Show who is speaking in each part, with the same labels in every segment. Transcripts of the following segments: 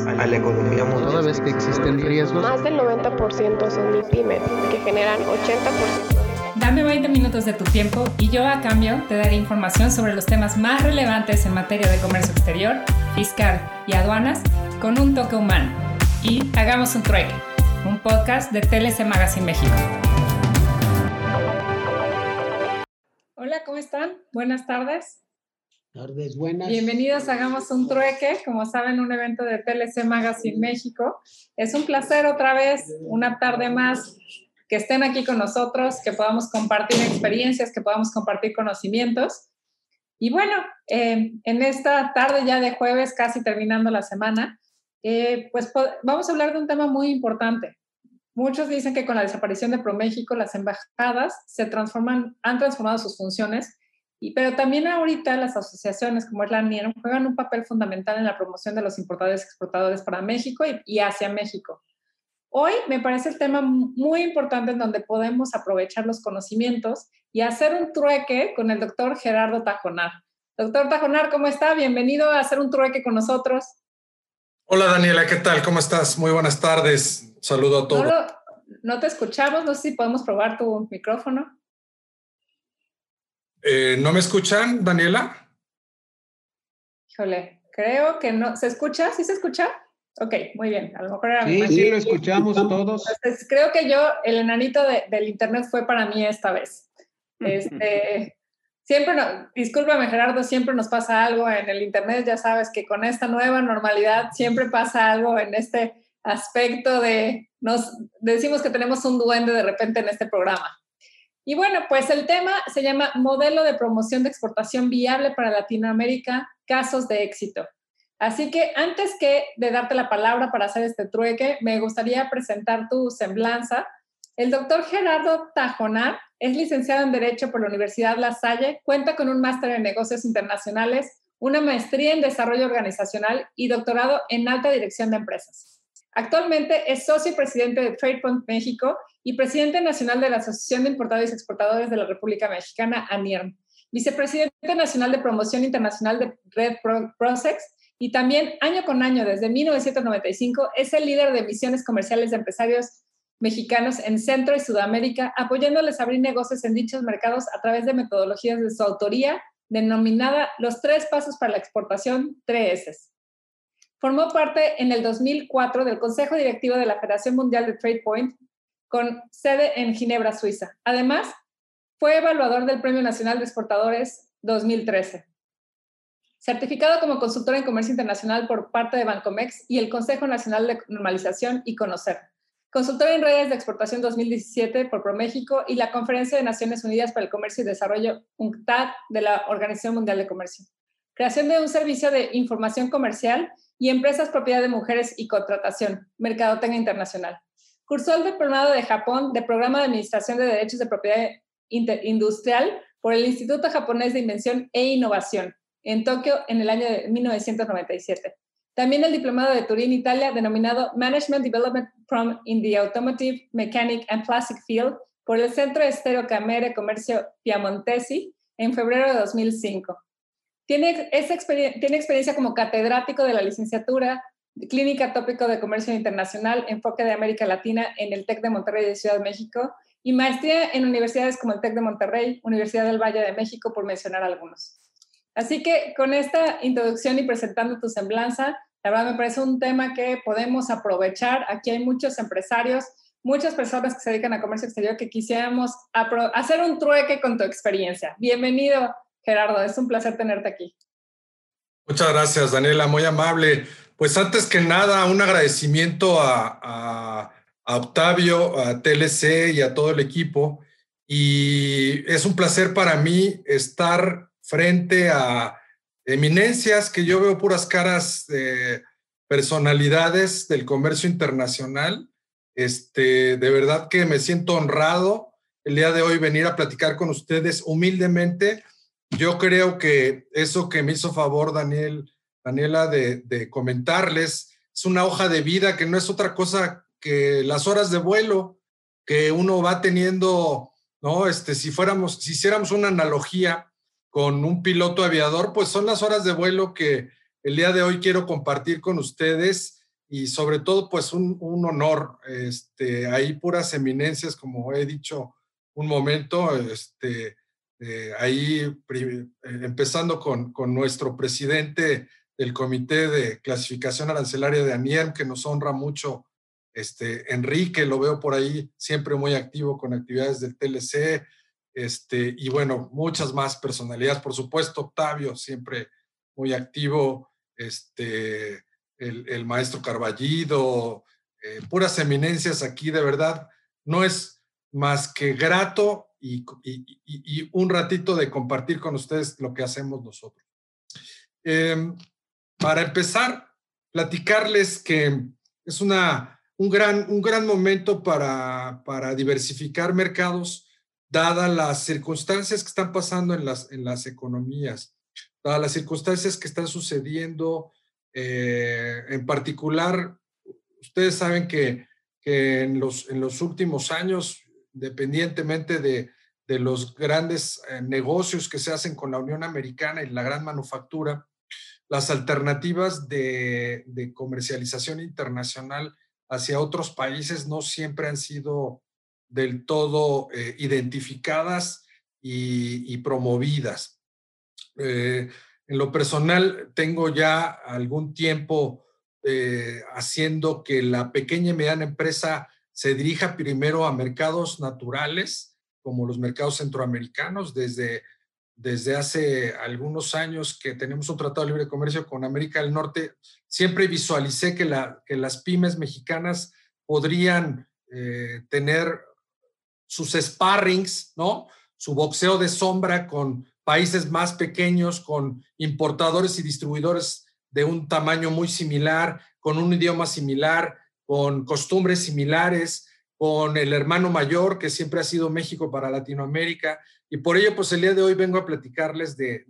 Speaker 1: a la economía mundial.
Speaker 2: Toda vez que existen riesgos,
Speaker 3: Más del 90% son MIPIMES, que generan 80%
Speaker 4: Dame 20 minutos de tu tiempo y yo a cambio te daré información sobre los temas más relevantes en materia de comercio exterior, fiscal y aduanas con un toque humano. Y hagamos un trueque, un podcast de TLC Magazine México. Hola, ¿cómo están? Buenas tardes.
Speaker 2: Tardes buenas.
Speaker 4: Bienvenidos Hagamos un Trueque, como saben, un evento de TLC Magazine México. Es un placer otra vez, una tarde más, que estén aquí con nosotros, que podamos compartir experiencias, que podamos compartir conocimientos. Y bueno, eh, en esta tarde ya de jueves, casi terminando la semana, eh, pues vamos a hablar de un tema muy importante. Muchos dicen que con la desaparición de ProMéxico, las embajadas se transforman, han transformado sus funciones y, pero también ahorita las asociaciones como es la NIER juegan un papel fundamental en la promoción de los importadores y exportadores para México y, y, hacia México. Hoy me parece el tema muy importante en donde podemos aprovechar los conocimientos y hacer un trueque con el doctor Gerardo Tajonar. Doctor Tajonar, ¿cómo está? Bienvenido a hacer un trueque con nosotros.
Speaker 5: Hola Daniela, ¿qué tal? ¿Cómo estás? Muy buenas tardes. Saludo a todos.
Speaker 4: No, lo, no te escuchamos, no sé si podemos probar tu micrófono.
Speaker 5: Eh, ¿No me escuchan, Daniela?
Speaker 4: Híjole, creo que no. ¿Se escucha? ¿Sí se escucha? Ok, muy bien. A lo mejor era
Speaker 2: Sí, sí, lo escuchamos todos.
Speaker 4: Entonces, creo que yo, el enanito de, del internet fue para mí esta vez. Este, siempre, no, discúlpame Gerardo, siempre nos pasa algo en el internet, ya sabes que con esta nueva normalidad siempre pasa algo en este aspecto de, nos decimos que tenemos un duende de repente en este programa. Y bueno, pues el tema se llama Modelo de promoción de exportación viable para Latinoamérica, casos de éxito. Así que antes que de darte la palabra para hacer este trueque, me gustaría presentar tu semblanza. El doctor Gerardo Tajonar es licenciado en Derecho por la Universidad La Salle, cuenta con un máster en negocios internacionales, una maestría en desarrollo organizacional y doctorado en alta dirección de empresas. Actualmente es socio presidente de TradePoint México y presidente nacional de la Asociación de Importadores y Exportadores de la República Mexicana, ANIERM, vicepresidente nacional de promoción internacional de Red Prosex y también año con año, desde 1995, es el líder de misiones comerciales de empresarios mexicanos en Centro y Sudamérica, apoyándoles a abrir negocios en dichos mercados a través de metodologías de su autoría, denominada Los Tres Pasos para la Exportación, 3S. Formó parte en el 2004 del Consejo Directivo de la Federación Mundial de TradePoint, con sede en Ginebra, Suiza. Además, fue evaluador del Premio Nacional de Exportadores 2013 certificado como consultor en comercio internacional por parte de Bancomex y el Consejo Nacional de Normalización y Conocer. Consultor en redes de exportación 2017 por ProMéxico y la Conferencia de Naciones Unidas para el Comercio y Desarrollo, UNCTAD, de la Organización Mundial de Comercio. Creación de un servicio de información comercial y empresas propiedad de mujeres y contratación, Mercadotecnia Internacional. Cursó el diplomado de Japón de Programa de Administración de Derechos de Propiedad Industrial por el Instituto Japonés de Invención e Innovación, en Tokio en el año de 1997. También el diplomado de Turín, Italia, denominado Management Development Prom in the Automotive, Mechanic and Plastic Field por el Centro Estero Camere Comercio Piamontesi en febrero de 2005. Tiene, esa experien tiene experiencia como catedrático de la licenciatura Clínica Tópico de Comercio Internacional, enfoque de América Latina en el TEC de Monterrey de Ciudad de México y maestría en universidades como el TEC de Monterrey, Universidad del Valle de México, por mencionar algunos. Así que con esta introducción y presentando tu semblanza, la verdad me parece un tema que podemos aprovechar. Aquí hay muchos empresarios, muchas personas que se dedican a comercio exterior que quisiéramos hacer un trueque con tu experiencia. Bienvenido, Gerardo. Es un placer tenerte aquí.
Speaker 5: Muchas gracias, Daniela. Muy amable. Pues antes que nada, un agradecimiento a, Octavio, a TLC y a todo el equipo. Y es un placer para mí estar frente a eminencias que yo veo puras caras de personalidades del comercio internacional. Este, de verdad que me siento honrado el día de hoy venir a platicar con ustedes humildemente. Yo creo que eso que me hizo favor Daniel, Daniela de, de comentarles es una hoja de vida que no es otra cosa que las horas de vuelo que uno va teniendo, ¿no? Este, si fuéramos, si hiciéramos una analogía, con un piloto aviador, pues son las horas de vuelo que el día de hoy quiero compartir con ustedes y sobre todo pues un, honor, este, hay puras eminencias, como he dicho un momento, este, eh, ahí eh, empezando con, con, nuestro presidente del Comité de Clasificación Arancelaria de ANIEM, que nos honra mucho, este, Enrique, lo veo por ahí siempre muy activo con actividades del TLC, este, y bueno, muchas más personalidades, por supuesto, Octavio, siempre muy activo, este, el, maestro Carballido, eh, puras eminencias aquí, de verdad, no es más que grato y, un ratito de compartir con ustedes lo que hacemos nosotros. Em, para empezar, platicarles que es una, un, gran, un gran momento para, para diversificar mercados dadas las circunstancias que están pasando en las, en las economías, dadas las circunstancias que están sucediendo, eh, en particular, ustedes saben que, que en, los, en los últimos años, independientemente de, los grandes eh, negocios que se hacen con la Unión Americana y la gran manufactura, las alternativas de, comercialización internacional hacia otros países no siempre han sido del todo eh, identificadas y, promovidas. Eh, en lo personal, tengo ya algún tiempo haciendo que la pequeña y mediana empresa se dirija primero a mercados naturales, como los mercados centroamericanos, desde, desde hace algunos años que tenemos un tratado de libre comercio con América del Norte, siempre visualicé que, la, que las pymes mexicanas podrían tener sus sparrings, ¿no? Su boxeo de sombra con países más pequeños, con importadores y distribuidores de un tamaño muy similar, con un idioma similar, con costumbres similares, con el hermano mayor que siempre ha sido México para Latinoamérica. Y por ello, pues el día de hoy vengo a platicarles de,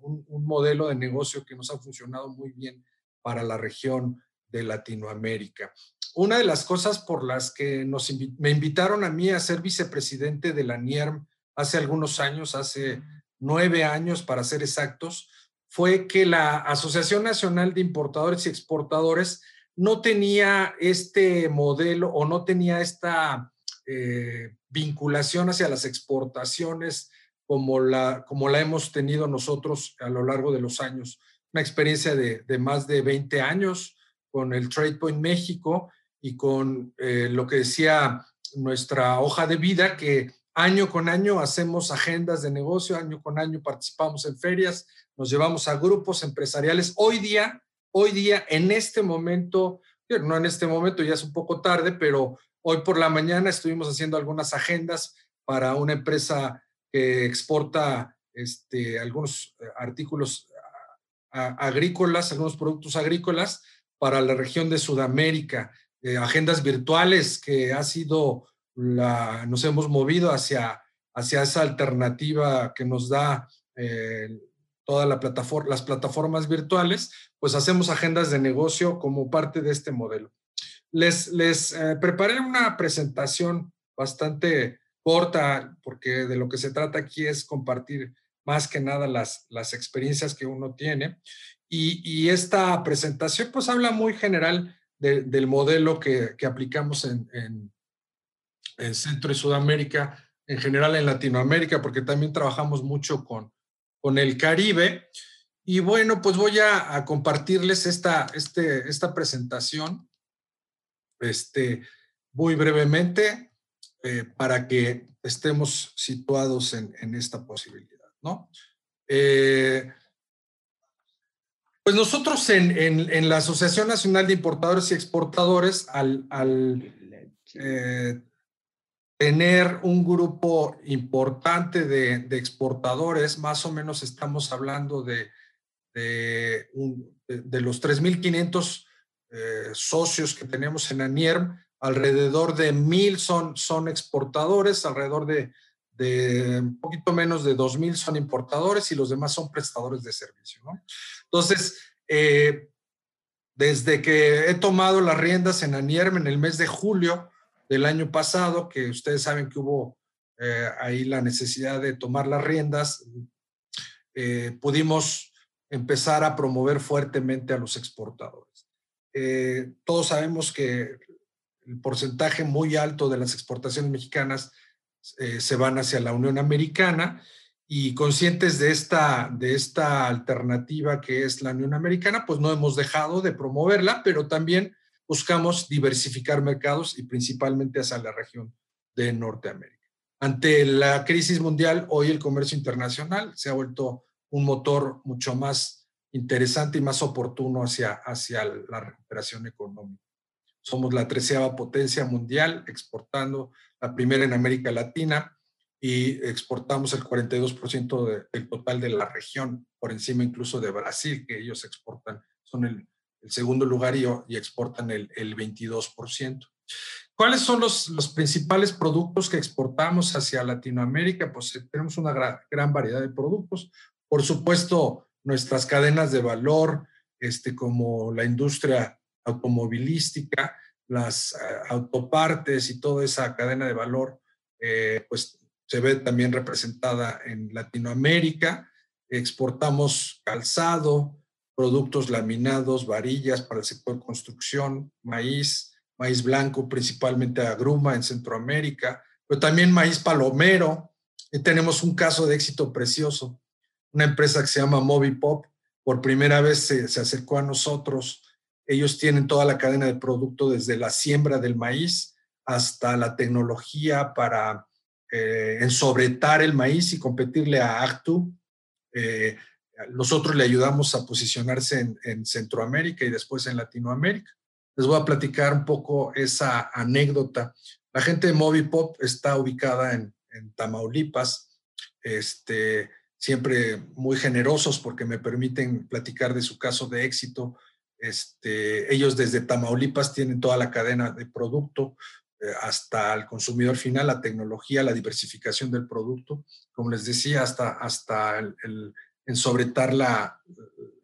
Speaker 5: un, modelo de negocio que nos ha funcionado muy bien para la región de Latinoamérica una de las cosas por las que nos me invitaron a mí a ser vicepresidente de la NIERM hace algunos años, hace nueve años para ser exactos, fue que la Asociación Nacional de Importadores y Exportadores no tenía este modelo o no tenía esta eh, vinculación hacia las exportaciones como la, como la hemos tenido nosotros a lo largo de los años. Una experiencia de, de más de 20 años con el Trade Point México y con eh, lo que decía nuestra hoja de vida, que año con año hacemos agendas de negocio, año con año participamos en ferias, nos llevamos a grupos empresariales. Hoy día, hoy día, en este momento, no en este momento, ya es un poco tarde, pero hoy por la mañana estuvimos haciendo algunas agendas para una empresa que exporta este, algunos eh, artículos agrícolas, algunos productos agrícolas para la región de Sudamérica. Eh, agendas virtuales que ha sido nos hemos movido hacia, hacia esa alternativa que nos da eh, toda la plataforma, las plataformas virtuales, pues hacemos agendas de negocio como parte de este modelo. Les, les eh, preparé una presentación bastante corta, porque de lo que se trata aquí es compartir más que nada las, las experiencias que uno tiene. Y, y esta presentación pues habla muy general del modelo que, que aplicamos en, en, Centro y Sudamérica, en general en Latinoamérica, porque también trabajamos mucho con, con el Caribe. Y bueno, pues voy a, compartirles esta, este, esta presentación este, muy brevemente eh, para que estemos situados en, en esta posibilidad, ¿no? Eh, pues nosotros en, en, la Asociación Nacional de Importadores y Exportadores, al, al eh, tener un grupo importante de, exportadores, más o menos estamos hablando de, de, los 3.500 eh, socios que tenemos en ANIERM, alrededor de 1.000 son, son exportadores, alrededor de, un poquito menos de 2.000 son importadores y los demás son prestadores de servicio. Entonces, eh, desde que he tomado las riendas en ANIERM en el mes de julio, del año pasado, que ustedes saben que hubo eh, ahí la necesidad de tomar las riendas, eh, pudimos empezar a promover fuertemente a los exportadores. Eh, todos sabemos que el porcentaje muy alto de las exportaciones mexicanas se van hacia la Unión Americana y conscientes de esta, de esta alternativa que es la Unión Americana, pues no hemos dejado de promoverla, pero también buscamos diversificar mercados y principalmente hacia la región de Norteamérica. Ante la crisis mundial, hoy el comercio internacional se ha vuelto un motor mucho más interesante y más oportuno hacia, hacia la recuperación económica. Somos la treceava potencia mundial exportando, la primera en América Latina y exportamos el 42% del total de la región, por encima incluso de Brasil, que ellos exportan, son el el segundo lugar y, exportan el, el, 22%. ¿Cuáles son los, los, principales productos que exportamos hacia Latinoamérica? Pues eh, tenemos una gran, gran, variedad de productos. Por supuesto, nuestras cadenas de valor, este, como la industria automovilística, las uh, autopartes y toda esa cadena de valor, eh, pues se ve también representada en Latinoamérica. Exportamos calzado, productos laminados, varillas para el sector construcción, maíz, maíz blanco, principalmente agruma en Centroamérica, pero también maíz palomero. Y tenemos un caso de éxito precioso. Una empresa que se llama Movipop, por primera vez se, se acercó a nosotros. Ellos tienen toda la cadena de producto desde la siembra del maíz hasta la tecnología para eh, ensobretar el maíz y competirle a Actu. Eh, nosotros le ayudamos a posicionarse en, Centroamérica y después en Latinoamérica. Les voy a platicar un poco esa anécdota. La gente de Movipop está ubicada en, Tamaulipas, este, siempre muy generosos porque me permiten platicar de su caso de éxito. Este, ellos desde Tamaulipas tienen toda la cadena de producto eh, hasta el consumidor final, la tecnología, la diversificación del producto, como les decía, hasta, hasta el en sobretar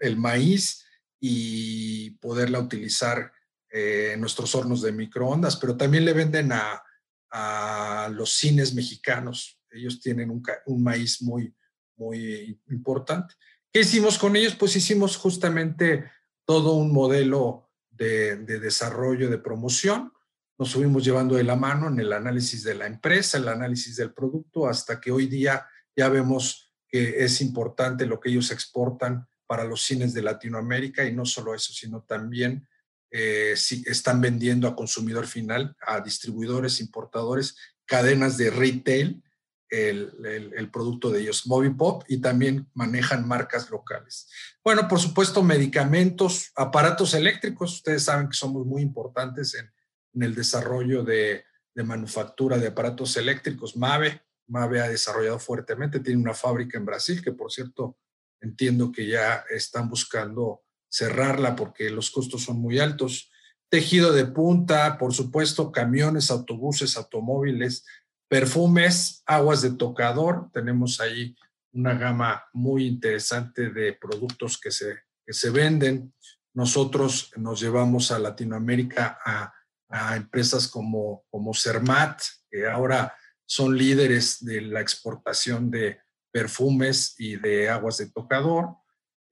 Speaker 5: el maíz y poderla utilizar eh, en nuestros hornos de microondas, pero también le venden a, a los cines mexicanos. Ellos tienen un, un, maíz muy, muy importante. ¿Qué hicimos con ellos? Pues hicimos justamente todo un modelo de, de desarrollo, de promoción. Nos subimos llevando de la mano en el análisis de la empresa, el análisis del producto, hasta que hoy día ya vemos que es importante lo que ellos exportan para los cines de Latinoamérica y no solo eso, sino también eh, si están vendiendo a consumidor final, a distribuidores, importadores, cadenas de retail, el, el, producto de ellos, Movipop, y también manejan marcas locales. Bueno, por supuesto, medicamentos, aparatos eléctricos, ustedes saben que somos muy importantes en, en el desarrollo de, de manufactura de aparatos eléctricos, MAVE, Mave ha desarrollado fuertemente. Tiene una fábrica en Brasil que, por cierto, entiendo que ya están buscando cerrarla porque los costos son muy altos. Tejido de punta, por supuesto, camiones, autobuses, automóviles, perfumes, aguas de tocador. Tenemos ahí una gama muy interesante de productos que se, que se venden. Nosotros nos llevamos a Latinoamérica a, a empresas como, como Cermat, que ahora son líderes de la exportación de perfumes y de aguas de tocador.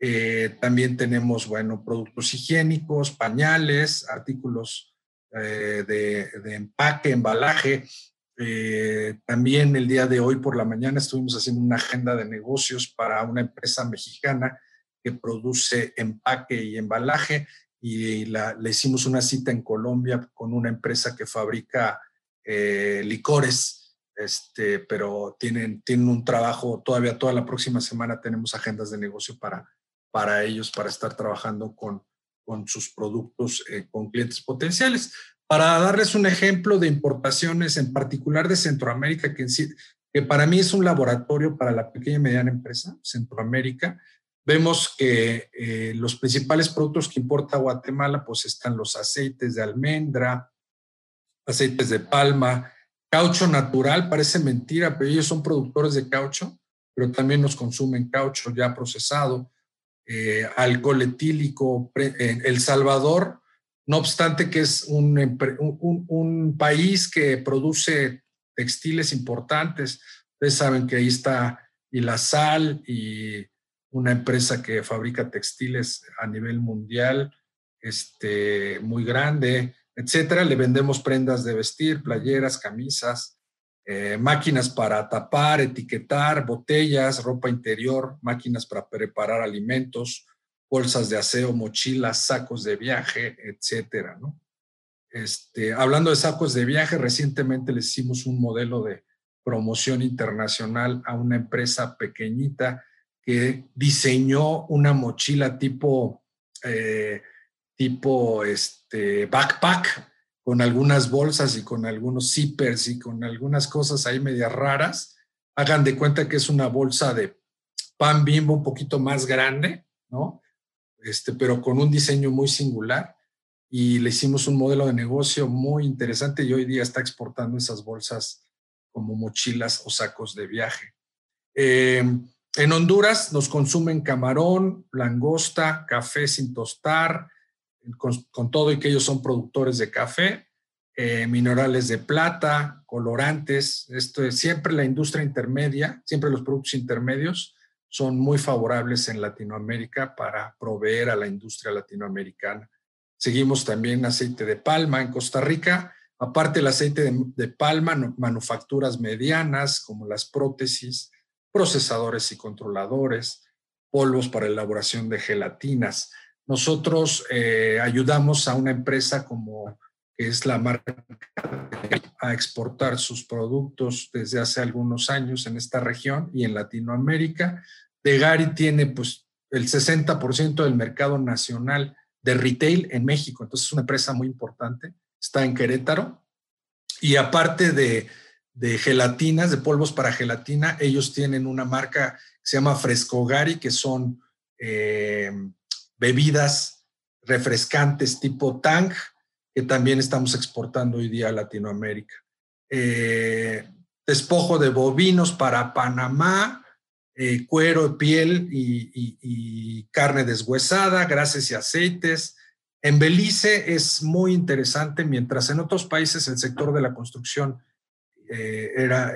Speaker 5: Eh, también tenemos, bueno, productos higiénicos, pañales, artículos eh, de, empaque, embalaje. Eh, también el día de hoy por la mañana estuvimos haciendo una agenda de negocios para una empresa mexicana que produce empaque y embalaje y la, le hicimos una cita en Colombia con una empresa que fabrica licores, este, pero tienen, tienen un trabajo todavía toda la próxima semana tenemos agendas de negocio para, para ellos, para estar trabajando con, con sus productos eh, con clientes potenciales. Para darles un ejemplo de importaciones, en particular de Centroamérica, que, que para mí es un laboratorio para la pequeña y mediana empresa, Centroamérica, vemos que eh, los principales productos que importa Guatemala, pues están los aceites de almendra, aceites de palma, caucho natural, parece mentira, pero ellos son productores de caucho, pero también nos consumen caucho ya procesado, eh, alcohol etílico. El Salvador, no obstante que es un, un, país que produce textiles importantes, ustedes saben que ahí está y la sal y una empresa que fabrica textiles a nivel mundial, este, muy grande, etcétera. Le vendemos prendas de vestir, playeras, camisas, eh, máquinas para tapar, etiquetar, botellas, ropa interior, máquinas para preparar alimentos, bolsas de aseo, mochilas, sacos de viaje, etcétera, ¿no? Este, hablando de sacos de viaje, recientemente le hicimos un modelo de promoción internacional a una empresa pequeñita que diseñó una mochila tipo, eh, tipo este, backpack con algunas bolsas y con algunos zippers y con algunas cosas ahí medias raras. Hagan de cuenta que es una bolsa de pan bimbo un poquito más grande, ¿no? Este, pero con un diseño muy singular. Y le hicimos un modelo de negocio muy interesante y hoy día está exportando esas bolsas como mochilas o sacos de viaje. Eh, en Honduras nos consumen camarón, langosta, café sin tostar, con, todo y que ellos son productores de café, eh, minerales de plata, colorantes. Esto es siempre la industria intermedia, siempre los productos intermedios son muy favorables en Latinoamérica para proveer a la industria latinoamericana. Seguimos también aceite de palma en Costa Rica. Aparte del aceite de palma, manufacturas medianas como las prótesis, procesadores y controladores, polvos para elaboración de gelatinas. Nosotros eh, ayudamos a una empresa como es la marca a exportar sus productos desde hace algunos años en esta región y en Latinoamérica. Degari tiene pues el 60% del mercado nacional de retail en México, entonces es una empresa muy importante, está en Querétaro y aparte de de gelatinas, de polvos para gelatina. Ellos tienen una marca que se llama Frescogari, que son eh, bebidas refrescantes tipo Tang, que también estamos exportando hoy día a Latinoamérica. Eh, despojo de bovinos para Panamá, eh, cuero, piel y, y, carne deshuesada, grasas y aceites. En Belice es muy interesante, mientras en otros países el sector de la construcción eh, era,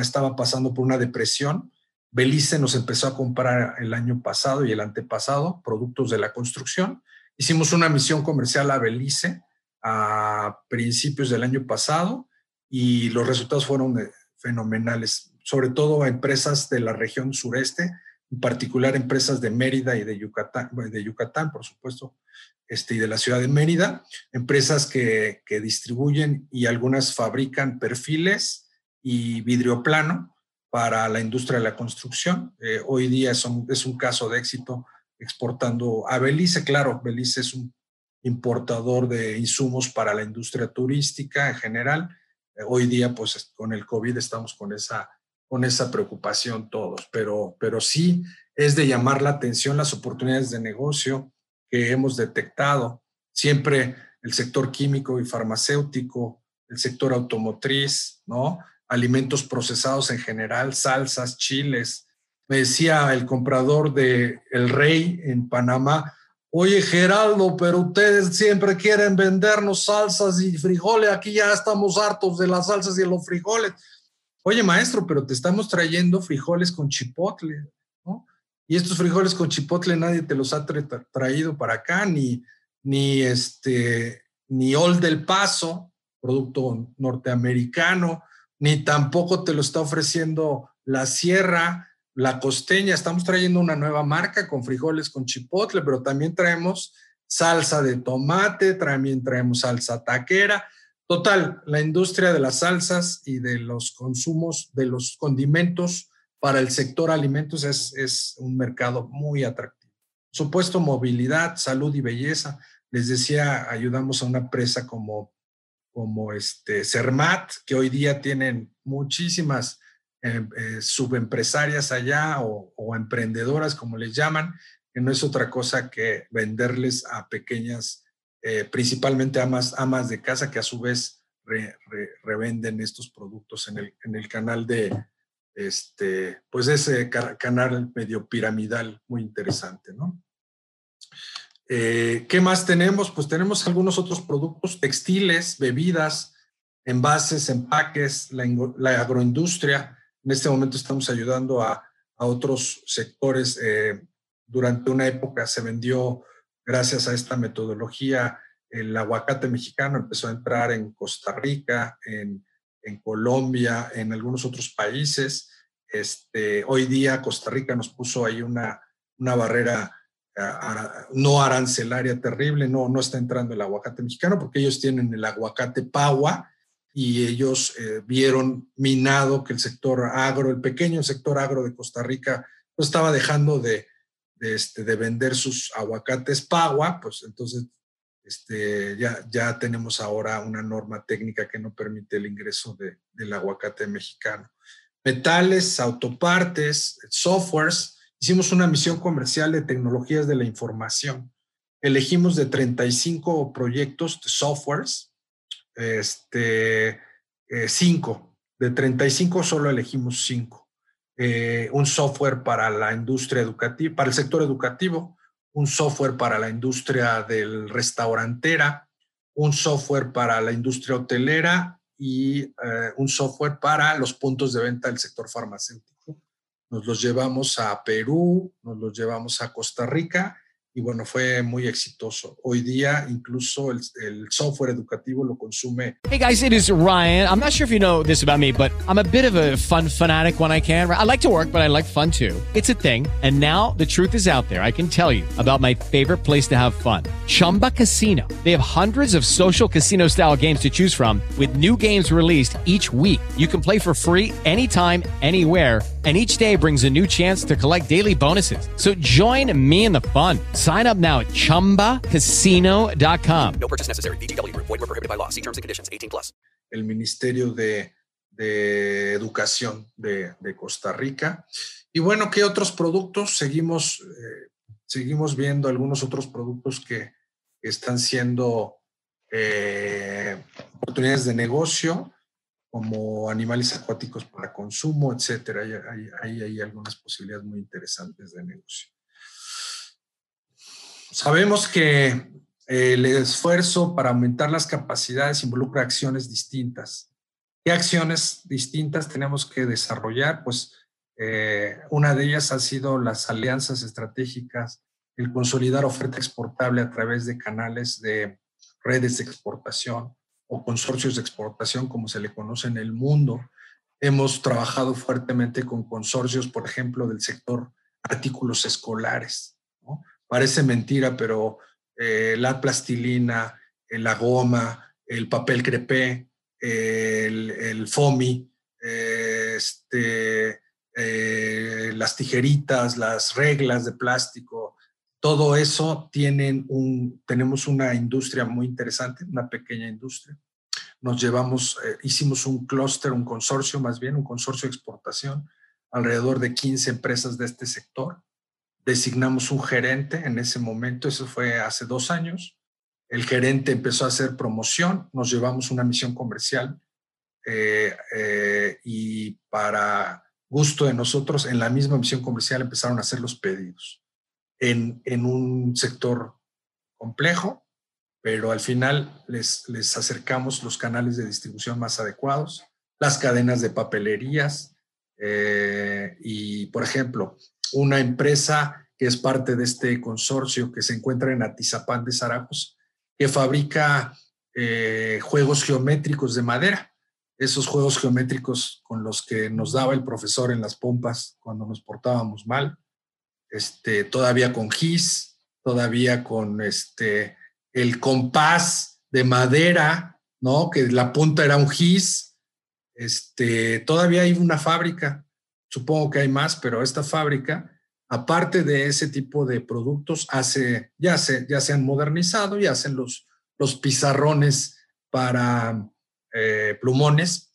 Speaker 5: estaba pasando por una depresión. Belice nos empezó a comprar el año pasado y el antepasado productos de la construcción. Hicimos una misión comercial a Belice a principios del año pasado y los resultados fueron eh, fenomenales, sobre todo a empresas de la región sureste, en particular empresas de Mérida y de Yucatán, de Yucatán, por supuesto, este, y de la ciudad de Mérida, empresas que, que distribuyen y algunas fabrican perfiles y vidrio plano para la industria de la construcción. Eh, hoy día son, es un caso de éxito exportando a Belice. Claro, Belice es un importador de insumos para la industria turística en general. Eh, hoy día, pues con el COVID estamos con esa, con esa preocupación todos, pero, pero sí es de llamar la atención las oportunidades de negocio que hemos detectado. Siempre el sector químico y farmacéutico, el sector automotriz, ¿no? Alimentos procesados en general, salsas, chiles. Me decía el comprador de El Rey en Panamá, oye Geraldo, pero ustedes siempre quieren vendernos salsas y frijoles, aquí ya estamos hartos de las salsas y los frijoles. Oye maestro, pero te estamos trayendo frijoles con chipotle, ¿no? Y estos frijoles con chipotle nadie te los ha traído para acá, ni, ni, este, ni Ol del Paso, producto norteamericano, ni tampoco te lo está ofreciendo la sierra, la costeña. Estamos trayendo una nueva marca con frijoles con chipotle, pero también traemos salsa de tomate, también traemos salsa taquera. Total, la industria de las salsas y de los consumos de los condimentos para el sector alimentos es, es un mercado muy atractivo. Supuesto movilidad, salud y belleza. Les decía, ayudamos a una empresa como, como este Cermat, que hoy día tienen muchísimas eh, eh, subempresarias allá o, emprendedoras, como les llaman, que no es otra cosa que venderles a pequeñas, eh, principalmente amas, amas de casa, que a su vez revenden estos productos en el, en el canal de, este, pues ese canal medio piramidal muy interesante, ¿no? ¿Qué más tenemos? Pues tenemos algunos otros productos, textiles, bebidas, envases, empaques, la, la agroindustria, en este momento estamos ayudando a, otros sectores. Eh, durante una época se vendió, gracias a esta metodología, el aguacate mexicano empezó a entrar en Costa Rica, en, Colombia, en algunos otros países. Este, hoy día Costa Rica nos puso ahí una barrera no arancelaria terrible, no, no está entrando el aguacate mexicano porque ellos tienen el aguacate pagua, y ellos eh, vieron minado que el sector agro, el pequeño sector agro de Costa Rica, pues estaba dejando de, este, de vender sus aguacates pagua, pues entonces este, ya, ya tenemos ahora una norma técnica que no permite el ingreso de, del aguacate mexicano. Metales, autopartes, softwares. Hicimos una misión comercial de tecnologías de la información. Elegimos de 35 proyectos de softwares este, eh, cinco. De 35 solo elegimos cinco. Eh, un software para la industria educativa, para el sector educativo, un software para la industria del restaurantera, un software para la industria hotelera y eh, un software para los puntos de venta del sector farmacéutico. Nos los llevamos a Perú, nos los llevamos a Costa Rica y bueno, fue muy exitoso. Hoy día incluso el, el, software educativo lo consume.
Speaker 6: Hey guys, it is Ryan. I'm not sure if you know this about me, but I'm a bit of a fun fanatic when I can. I like to work, but I like fun too. It's a thing. And now the truth is out there. I can tell you about my favorite place to have fun. Chumba Casino. They have hundreds of social casino style games to choose from with new games released each week. You can play for free anytime, anywhere and each day brings a new chance to collect daily bonuses. So join me in the fun. Sign up now at ChumbaCasino.com.
Speaker 7: No purchase necessary. BGW. Void were prohibited by law. See terms and conditions. 18 plus.
Speaker 5: El Ministerio de, de Educación de, de, Costa Rica. Y bueno, ¿qué otros productos? Seguimos, eh, seguimos viendo algunos otros productos que están siendo eh, oportunidades de negocio como animales acuáticos para consumo, etcétera. Hay, algunas posibilidades muy interesantes de negocio. Sabemos que el esfuerzo para aumentar las capacidades involucra acciones distintas. ¿Qué acciones distintas tenemos que desarrollar? Pues eh, una de ellas ha sido las alianzas estratégicas, el consolidar oferta exportable a través de canales de redes de exportación, o consorcios de exportación, como se le conoce en el mundo. Hemos trabajado fuertemente con consorcios, por ejemplo, del sector artículos escolares. Parece mentira, pero eh, la plastilina, eh, la goma, el papel crepé, el, FOMI, eh, este, las tijeritas, las reglas de plástico, todo eso tienen un, tenemos una industria muy interesante, una pequeña industria. Nos llevamos, eh, hicimos un clúster, un consorcio más bien, un consorcio de exportación, alrededor de 15 empresas de este sector. Designamos un gerente en ese momento, eso fue hace dos años. El gerente empezó a hacer promoción, nos llevamos una misión comercial eh, eh, y para gusto de nosotros, en la misma misión comercial empezaron a hacer los pedidos en, un sector complejo, pero al final les, les acercamos los canales de distribución más adecuados, las cadenas de papelerías eh, y, por ejemplo, una empresa que es parte de este consorcio que se encuentra en Atizapán de Zaragoza, que fabrica eh, juegos geométricos de madera. esos juegos geométricos con los que nos daba el profesor en las pompas cuando nos portábamos mal, este, todavía con gis, todavía con este, el compás de madera, ¿no? Que la punta era un gis. Este, todavía hay una fábrica, supongo que hay más, pero esta fábrica, aparte de ese tipo de productos, hace, ya se, ya se han modernizado y hacen los, los pizarrones para eh, plumones,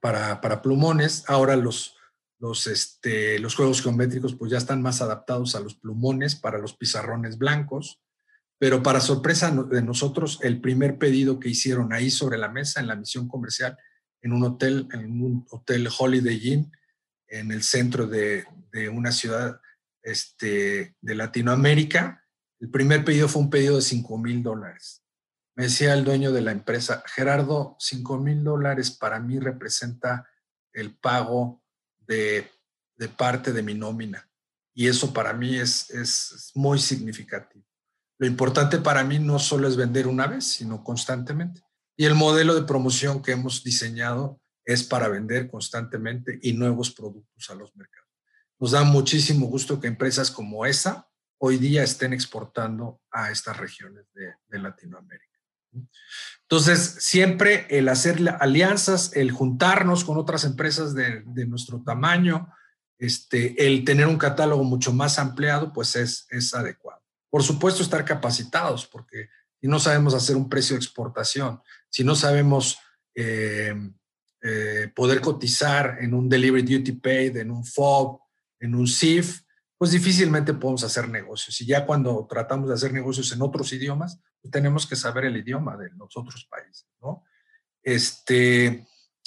Speaker 5: para, para plumones. Ahora los, los, este, los juegos geométricos pues ya están más adaptados a los plumones para los pizarrones blancos, pero para sorpresa de nosotros, el primer pedido que hicieron ahí sobre la mesa en la misión comercial, en un hotel, en un hotel Holiday Inn, en el centro de, de una ciudad este, de Latinoamérica, el primer pedido fue un pedido de 5 mil dólares. Me decía el dueño de la empresa, Gerardo, 5 mil dólares para mí representa el pago de, parte de mi nómina. Y eso para mí es, es muy significativo. Lo importante para mí no solo es vender una vez, sino constantemente. Y el modelo de promoción que hemos diseñado es para vender constantemente y nuevos productos a los mercados. Nos da muchísimo gusto que empresas como esa hoy día estén exportando a estas regiones de, de Latinoamérica. Entonces, siempre el hacer alianzas, el juntarnos con otras empresas de, nuestro tamaño, este, el tener un catálogo mucho más ampliado, pues es, es adecuado. Por supuesto, estar capacitados, porque si no sabemos hacer un precio de exportación, si no sabemos eh, eh, poder cotizar en un Delivery Duty Paid, en un FOB, en un SIF, pues difícilmente podemos hacer negocios. Y ya cuando tratamos de hacer negocios en otros idiomas, pues tenemos que saber el idioma de los otros países, ¿no? Este,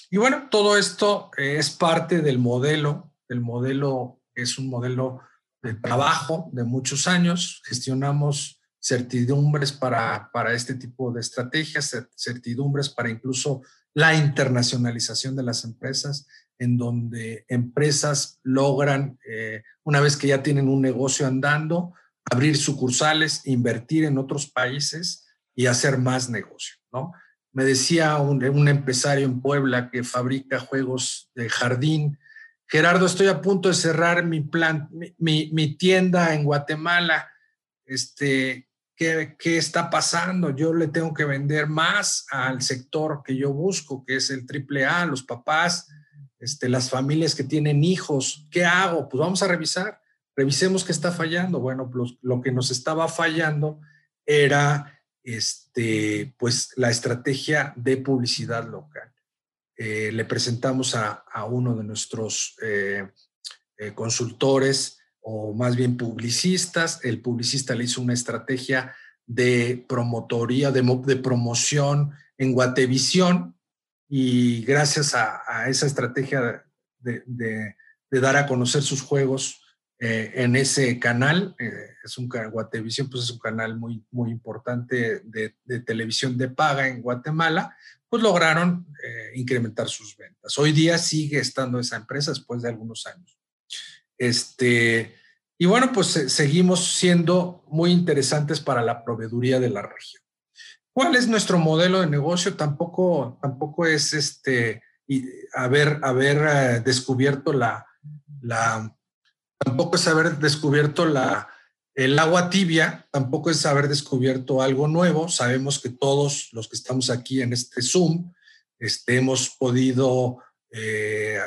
Speaker 5: y bueno, todo esto es parte del modelo. El modelo es un modelo de trabajo de muchos años. Gestionamos certidumbres para, para este tipo de estrategias, certidumbres para incluso la internacionalización de las empresas, en donde empresas logran, eh, una vez que ya tienen un negocio andando, abrir sucursales, invertir en otros países y hacer más negocio, ¿no? Me decía un, empresario en Puebla que fabrica juegos de jardín, Gerardo, estoy a punto de cerrar mi, plan, mi, tienda en Guatemala. Este, ¿qué, ¿Qué está pasando? Yo le tengo que vender más al sector que yo busco, que es el AAA, los papás, este, las familias que tienen hijos, ¿qué hago? Pues vamos a revisar, revisemos qué está fallando. Bueno, pues lo que nos estaba fallando era este, pues la estrategia de publicidad local. Eh, le presentamos a, uno de nuestros eh, eh, consultores o más bien publicistas. El publicista le hizo una estrategia de promotoría, de, de promoción en Guatevisión, y gracias a, esa estrategia de, dar a conocer sus juegos eh, en ese canal, eh, es un Guatevisión, pues es un canal muy, muy importante de, televisión de paga en Guatemala, pues lograron eh, incrementar sus ventas. Hoy día sigue estando esa empresa después de algunos años. Este, y bueno, pues seguimos siendo muy interesantes para la proveeduría de la región. ¿Cuál es nuestro modelo de negocio? Tampoco, tampoco es este, haber, haber eh, descubierto la, la, tampoco es haber descubierto la, el agua tibia, tampoco es haber descubierto algo nuevo. Sabemos que todos los que estamos aquí en este Zoom este, hemos podido eh,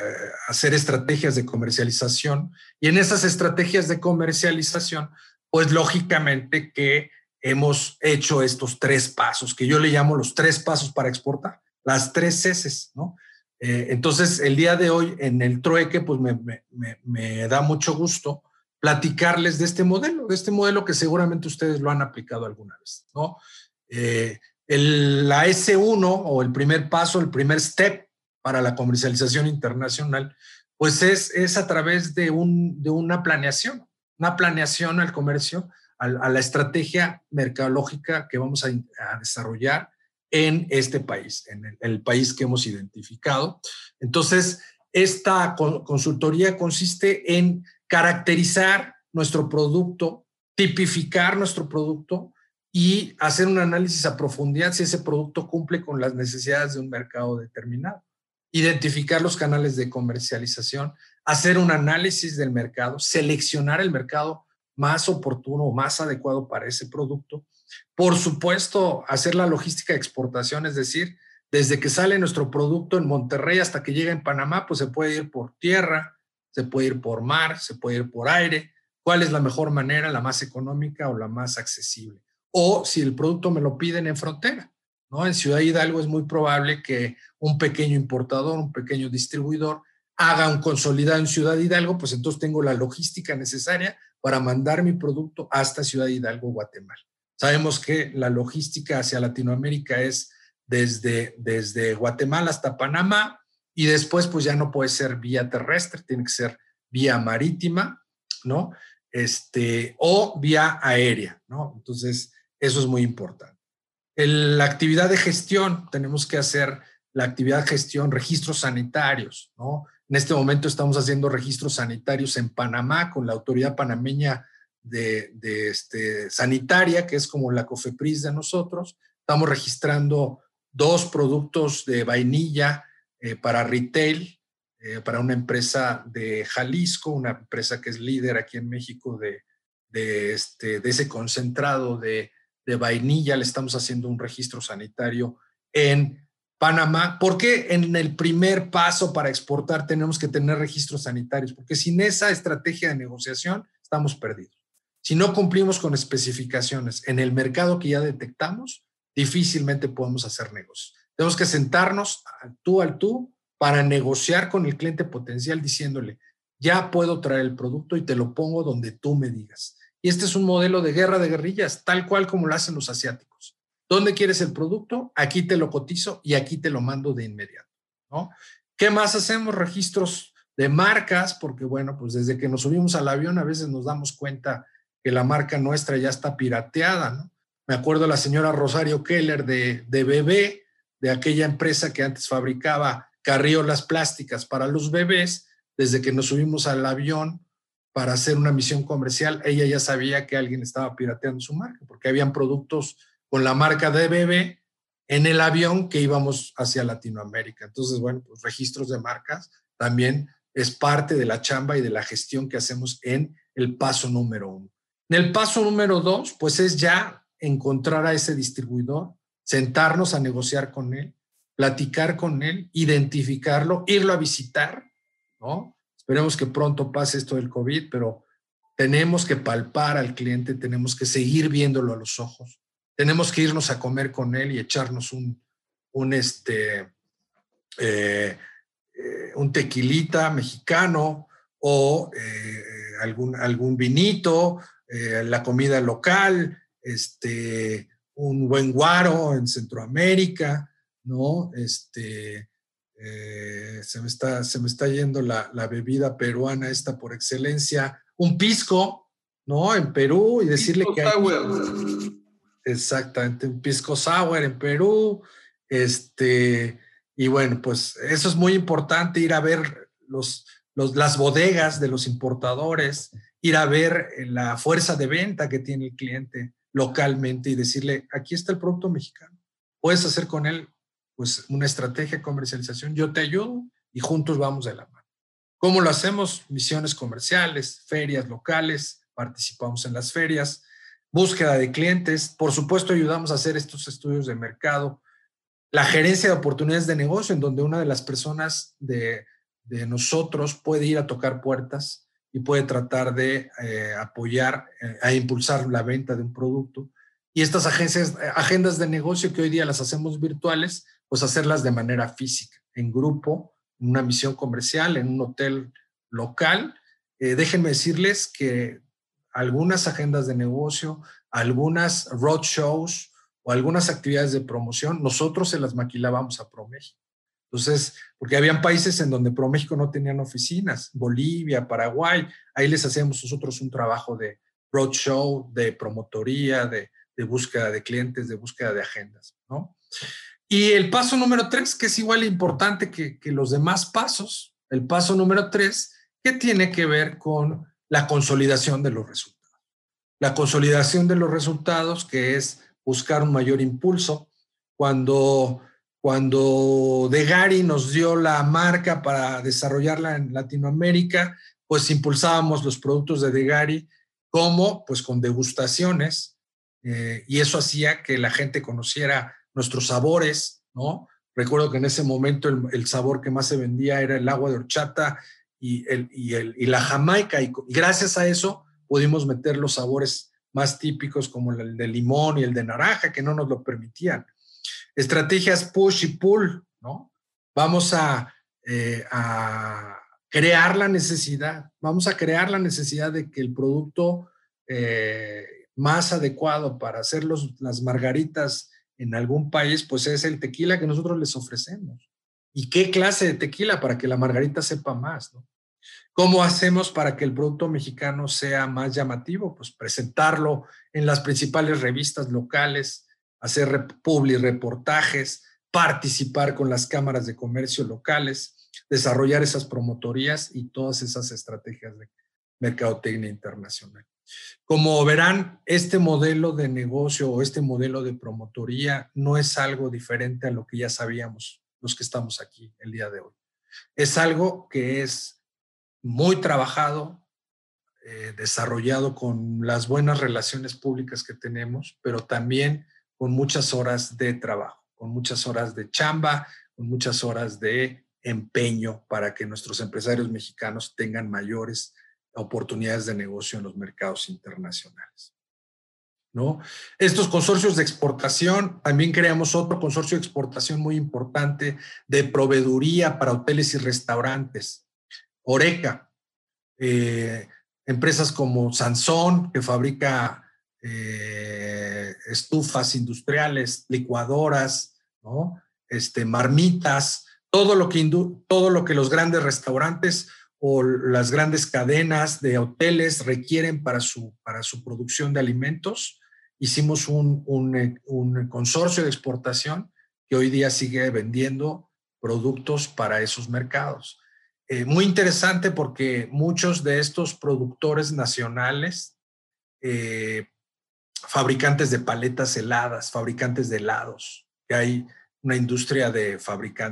Speaker 5: hacer estrategias de comercialización y en esas estrategias de comercialización, pues lógicamente que hemos hecho estos tres pasos, que yo le llamo los tres pasos para exportar, las tres ceses, ¿no? Eh, entonces, el día de hoy en el trueque, pues me, da mucho gusto platicarles de este modelo, de este modelo que seguramente ustedes lo han aplicado alguna vez, ¿no? Eh, la S1 o el primer paso, el primer step para la comercialización internacional, pues es, es a través de, un, de una planeación, una planeación al comercio a, la estrategia mercadológica que vamos a, desarrollar en este país, en el, país que hemos identificado. Entonces, esta consultoría consiste en caracterizar nuestro producto, tipificar nuestro producto y hacer un análisis a profundidad si ese producto cumple con las necesidades de un mercado determinado. Identificar los canales de comercialización, hacer un análisis del mercado, seleccionar el mercado más oportuno o más adecuado para ese producto. Por supuesto, hacer la logística de exportación, es decir, desde que sale nuestro producto en Monterrey hasta que llega en Panamá, pues se puede ir por tierra, se puede ir por mar, se puede ir por aire. ¿Cuál es la mejor manera, la más económica o la más accesible? O si el producto me lo piden en frontera, ¿no? En Ciudad Hidalgo es muy probable que un pequeño importador, un pequeño distribuidor haga un consolidado en Ciudad Hidalgo, pues entonces tengo la logística necesaria para mandar mi producto hasta Ciudad Hidalgo, Guatemala. Sabemos que la logística hacia Latinoamérica es desde, desde Guatemala hasta Panamá y después pues ya no puede ser vía terrestre, tiene que ser vía marítima, ¿no? Este, o vía aérea, ¿no? Entonces, eso es muy importante. la actividad de gestión, tenemos que hacer la actividad de gestión, registros sanitarios, ¿no? En este momento estamos haciendo registros sanitarios en Panamá con la autoridad panameña de, este, sanitaria, que es como la COFEPRIS de nosotros. Estamos registrando dos productos de vainilla eh, para retail, eh, para una empresa de Jalisco, una empresa que es líder aquí en México de, de, este, ese concentrado de, de vainilla. Le estamos haciendo un registro sanitario en Panamá, ¿por qué en el primer paso para exportar tenemos que tener registros sanitarios? Porque sin esa estrategia de negociación estamos perdidos. Si no cumplimos con especificaciones en el mercado que ya detectamos, difícilmente podemos hacer negocios. Tenemos que sentarnos tú al tú para negociar con el cliente potencial diciéndole, ya puedo traer el producto y te lo pongo donde tú me digas. Y este es un modelo de guerra de guerrillas, tal cual como lo hacen los asiáticos. ¿Dónde quieres el producto? Aquí te lo cotizo y aquí te lo mando de inmediato, ¿no? ¿Qué más hacemos? Registros de marcas, porque bueno, pues desde que nos subimos al avión a veces nos damos cuenta que la marca nuestra ya está pirateada, ¿no? Me acuerdo la señora Rosario Keller de, de Bebé, de aquella empresa que antes fabricaba carriolas plásticas para los bebés, desde que nos subimos al avión para hacer una misión comercial, ella ya sabía que alguien estaba pirateando su marca, porque habían productos con la marca de bebé en el avión que íbamos hacia Latinoamérica. Entonces, bueno, pues registros de marcas también es parte de la chamba y de la gestión que hacemos en el paso número uno. En el paso número dos, pues es ya encontrar a ese distribuidor, sentarnos a negociar con él, platicar con él, identificarlo, irlo a visitar, ¿no? Esperemos que pronto pase esto del COVID, pero tenemos que palpar al cliente, tenemos que seguir viéndolo a los ojos, tenemos que irnos a comer con él y echarnos un, un, este, eh, eh, un tequilita mexicano o eh, algún, algún vinito, la comida local, este, un buen guaro en Centroamérica, ¿no? Este, se, me está, se me está yendo la, la, bebida peruana esta por excelencia, un pisco, ¿no? En Perú y decirle que... Hay, Exactamente, un pisco sour en Perú. Este, y bueno, pues eso es muy importante, ir a ver los, los, las bodegas de los importadores, ir a ver eh, la fuerza de venta que tiene el cliente localmente y decirle, aquí está el producto mexicano. Puedes hacer con él pues una estrategia de comercialización, yo te ayudo y juntos vamos de la mano. ¿Cómo lo hacemos? Misiones comerciales, ferias locales, participamos en las ferias, búsqueda de clientes. Por supuesto, ayudamos a hacer estos estudios de mercado. La gerencia de oportunidades de negocio, en donde una de las personas de, nosotros puede ir a tocar puertas y puede tratar de eh, apoyar, eh, a impulsar la venta de un producto. Y estas agencias, agendas de negocio que hoy día las hacemos virtuales, pues hacerlas de manera física, en grupo, en una misión comercial, en un hotel local. Eh, déjenme decirles que algunas agendas de negocio, algunas roadshows o algunas actividades de promoción, nosotros se las maquilábamos a ProMéxico. Entonces, porque habían países en donde ProMéxico no tenían oficinas, Bolivia, Paraguay, ahí les hacíamos nosotros un trabajo de roadshow, de promotoría, de, búsqueda de clientes, de búsqueda de agendas, ¿no? Y el paso número tres, que es igual importante que, que los demás pasos, el paso número tres, que tiene que ver con la consolidación de los resultados. la consolidación de los resultados, que es buscar un mayor impulso. Cuando, cuando De Gary nos dio la marca para desarrollarla en Latinoamérica, pues impulsábamos los productos de De Gary como pues con degustaciones eh, y eso hacía que la gente conociera nuestros sabores, ¿no? Recuerdo que en ese momento el, sabor que más se vendía era el agua de horchata y, el, y, el, y la jamaica y gracias a eso pudimos meter los sabores más típicos como el de limón y el de naranja, que no nos lo permitían. Estrategias push y pull, ¿no? Vamos a, eh, crear la necesidad, vamos a crear la necesidad de que el producto eh, más adecuado para hacer los, las margaritas en algún país, pues es el tequila que nosotros les ofrecemos. ¿Y qué clase de tequila para que la margarita sepa más? ¿no? ¿Cómo hacemos para que el producto mexicano sea más llamativo? Pues presentarlo en las principales revistas locales, hacer publi reportajes, participar con las cámaras de comercio locales, desarrollar esas promotorías y todas esas estrategias de mercadotecnia internacional. Como verán, este modelo de negocio o este modelo de promotoría no es algo diferente a lo que ya sabíamos los que estamos aquí el día de hoy. Es algo que es muy trabajado, eh, desarrollado con las buenas relaciones públicas que tenemos, pero también con muchas horas de trabajo, con muchas horas de chamba, con muchas horas de empeño para que nuestros empresarios mexicanos tengan mayores oportunidades de negocio en los mercados internacionales. ¿No? Estos consorcios de exportación, también creamos otro consorcio de exportación muy importante de proveeduría para hoteles y restaurantes. Oreca, eh, empresas como Sansón, que fabrica eh, estufas industriales, licuadoras, este, marmitas, todo lo, que todo lo que los grandes restaurantes o las grandes cadenas de hoteles requieren para su, para su producción de alimentos. Hicimos un, un, un consorcio de exportación que hoy día sigue vendiendo productos para esos mercados. Eh, muy interesante porque muchos de estos productores nacionales, eh, fabricantes de paletas heladas, fabricantes de helados, que hay una industria de,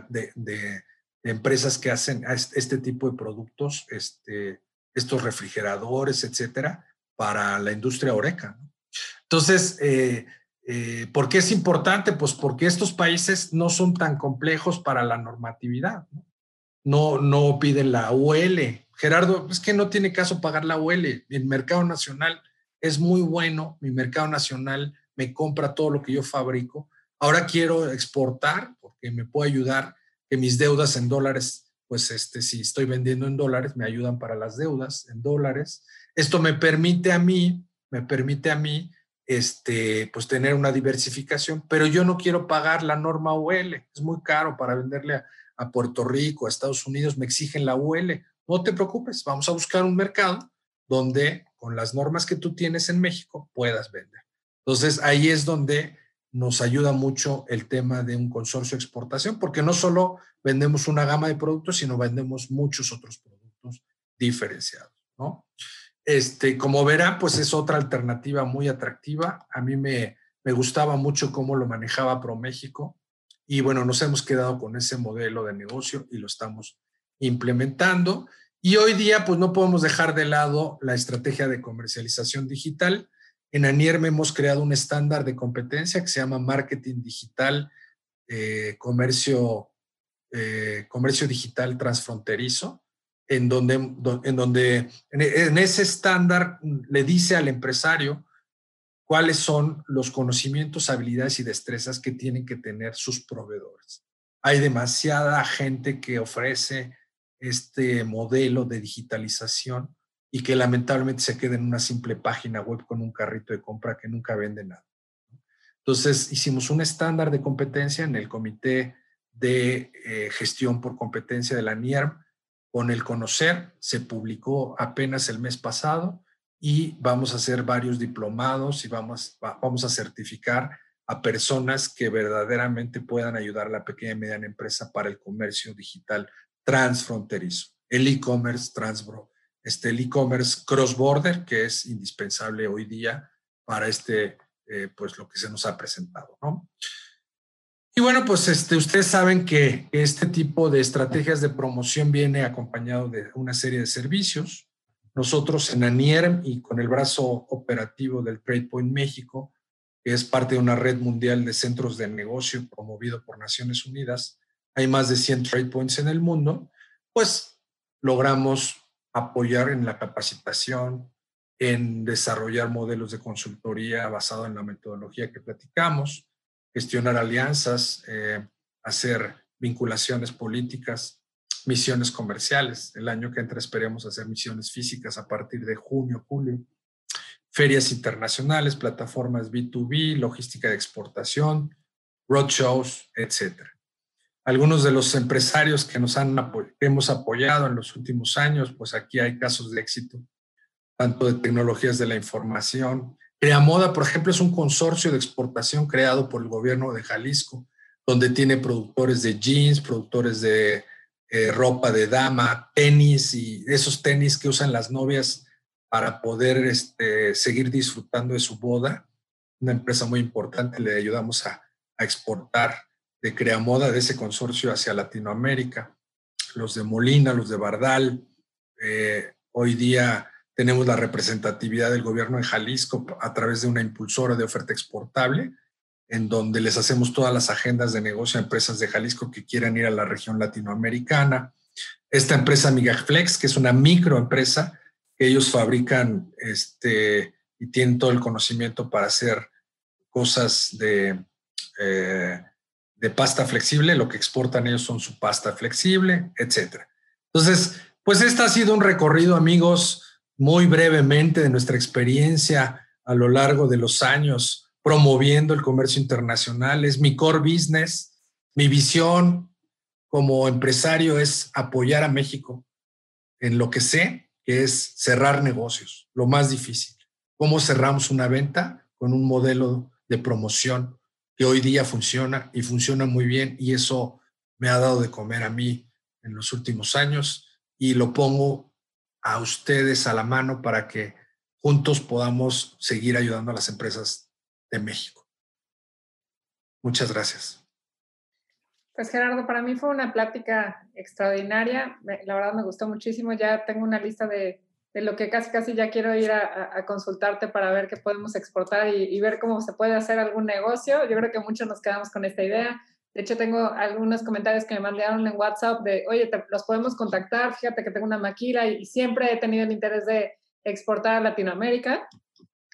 Speaker 5: de, de, empresas que hacen este tipo de productos, este, estos refrigeradores, etcétera, para la industria oreca. Entonces, eh, ¿por qué es importante? Pues porque estos países no son tan complejos para la normatividad. ¿no? No, no piden la UL. Gerardo, es que no tiene caso pagar la UL. Mi mercado nacional es muy bueno, mi mercado nacional me compra todo lo que yo fabrico. Ahora quiero exportar porque me puede ayudar que mis deudas en dólares, pues este, si estoy vendiendo en dólares, me ayudan para las deudas en dólares. Esto me permite a mí, me permite a mí, este, pues tener una diversificación, pero yo no quiero pagar la norma UL, es muy caro para venderle a, a Puerto Rico, a Estados Unidos, me exigen la UL. No te preocupes, vamos a buscar un mercado donde con las normas que tú tienes en México puedas vender. Entonces ahí es donde nos ayuda mucho el tema de un consorcio de exportación, porque no solo vendemos una gama de productos, sino vendemos muchos otros productos diferenciados, ¿no? Este, como verán, pues es otra alternativa muy atractiva. A mí me, me gustaba mucho cómo lo manejaba ProMéxico. Y bueno, nos hemos quedado con ese modelo de negocio y lo estamos implementando. Y hoy día, pues no podemos dejar de lado la estrategia de comercialización digital. En Anierme hemos creado un estándar de competencia que se llama Marketing Digital, eh, comercio, eh, comercio Digital Transfronterizo, en donde, en donde en ese estándar le dice al empresario cuáles son los conocimientos, habilidades y destrezas que tienen que tener sus proveedores. Hay demasiada gente que ofrece este modelo de digitalización y que lamentablemente se queda en una simple página web con un carrito de compra que nunca vende nada. Entonces hicimos un estándar de competencia en el Comité de eh, Gestión por Competencia de la NIERM con el Conocer, se publicó apenas el mes pasado y vamos a hacer varios diplomados y vamos, vamos a certificar a personas que verdaderamente puedan ayudar a la pequeña y mediana empresa para el comercio digital transfronterizo, el e-commerce este, el e-commerce cross-border, que es indispensable hoy día para este, eh, pues lo que se nos ha presentado, ¿no? Y bueno, pues este, ustedes saben que este tipo de estrategias de promoción viene acompañado de una serie de servicios. Nosotros en ANIERM y con el brazo operativo del TradePoint México, que es parte de una red mundial de centros de negocio promovido por Naciones Unidas, hay más de 100 TradePoints en el mundo, pues logramos apoyar en la capacitación, en desarrollar modelos de consultoría basado en la metodología que platicamos, gestionar alianzas, eh, hacer vinculaciones políticas, misiones comerciales. El año que entra esperemos hacer misiones físicas a partir de junio, julio. Ferias internacionales, plataformas B2B, logística de exportación, roadshows, etc. Algunos de los empresarios que nos han hemos apoyado en los últimos años, pues aquí hay casos de éxito, tanto de tecnologías de la información, Creamoda, por ejemplo, es un consorcio de exportación creado por el gobierno de Jalisco, donde tiene productores de jeans, productores de eh, ropa de dama, tenis y esos tenis que usan las novias para poder este, seguir disfrutando de su boda. Una empresa muy importante, le ayudamos a, exportar de Creamoda, de ese consorcio hacia Latinoamérica. Los de Molina, los de Bardal, eh, hoy día tenemos la representatividad del gobierno en Jalisco a través de una impulsora de oferta exportable, en donde les hacemos todas las agendas de negocio a empresas de Jalisco que quieran ir a la región latinoamericana. Esta empresa Migaflex, que es una microempresa, ellos fabrican este, y tienen todo el conocimiento para hacer cosas de, eh, de pasta flexible, lo que exportan ellos son su pasta flexible, etc. Entonces, pues este ha sido un recorrido, amigos, muy brevemente de nuestra experiencia a lo largo de los años promoviendo el comercio internacional. Es mi core business. Mi visión como empresario es apoyar a México en lo que sé, que es cerrar negocios, lo más difícil. ¿Cómo cerramos una venta? Con un modelo de promoción que hoy día funciona y funciona muy bien y eso me ha dado de comer a mí en los últimos años y lo pongo a ustedes a la mano para que juntos podamos seguir ayudando a las empresas de México. Muchas gracias.
Speaker 4: Pues Gerardo, para mí fue una plática extraordinaria. La verdad me gustó muchísimo. Ya tengo una lista de, lo que casi casi ya quiero ir a, consultarte para ver qué podemos exportar y, y, ver cómo se puede hacer algún negocio. Yo creo que muchos nos quedamos con esta idea. De hecho, tengo algunos comentarios que me mandaron en WhatsApp de, oye, te, los podemos contactar, fíjate que tengo una maquila y, siempre he tenido el interés de exportar a Latinoamérica,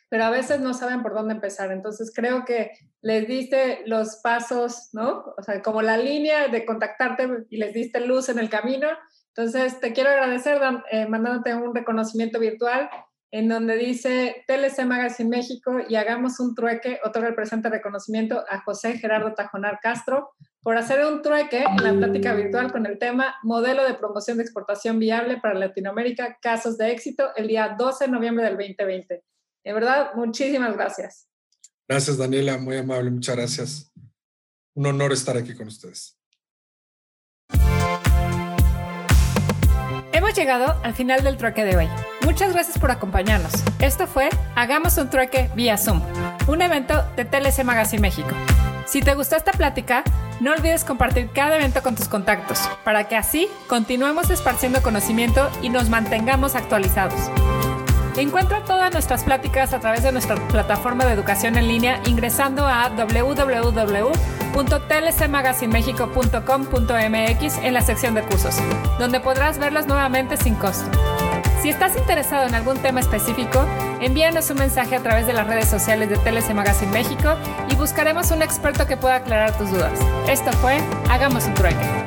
Speaker 4: pero a veces no saben por dónde empezar. Entonces, creo que les diste los pasos, ¿no? O sea, como la línea de contactarte y les diste luz en el camino. Entonces, te quiero agradecer eh, mandándote un reconocimiento virtual en donde dice TLC Magazine México y hagamos un trueque, otro representa reconocimiento a José Gerardo Tajonar Castro por hacer un trueque en la plática virtual con el tema Modelo de promoción de exportación viable para Latinoamérica, casos de éxito, el día 12 de noviembre del 2020. De verdad, muchísimas gracias.
Speaker 5: Gracias, Daniela, muy amable, muchas gracias. Un honor estar aquí con ustedes.
Speaker 4: Hemos llegado al final del trueque de hoy. Muchas gracias por acompañarnos. Esto fue Hagamos un trueque vía Zoom, un evento de TLC Magazine México. Si te gustó esta plática, no olvides compartir cada evento con tus contactos, para que así continuemos esparciendo conocimiento y nos mantengamos actualizados. Encuentra todas nuestras pláticas a través de nuestra plataforma de educación en línea ingresando a www.tlcmagazinemexico.com.mx en la sección de cursos, donde podrás verlas nuevamente sin costo. Si estás interesado en algún tema específico, envíanos un mensaje a través de las redes sociales de TLC Magazine México y buscaremos un experto que pueda aclarar tus dudas. Esto fue Hagamos un trueque.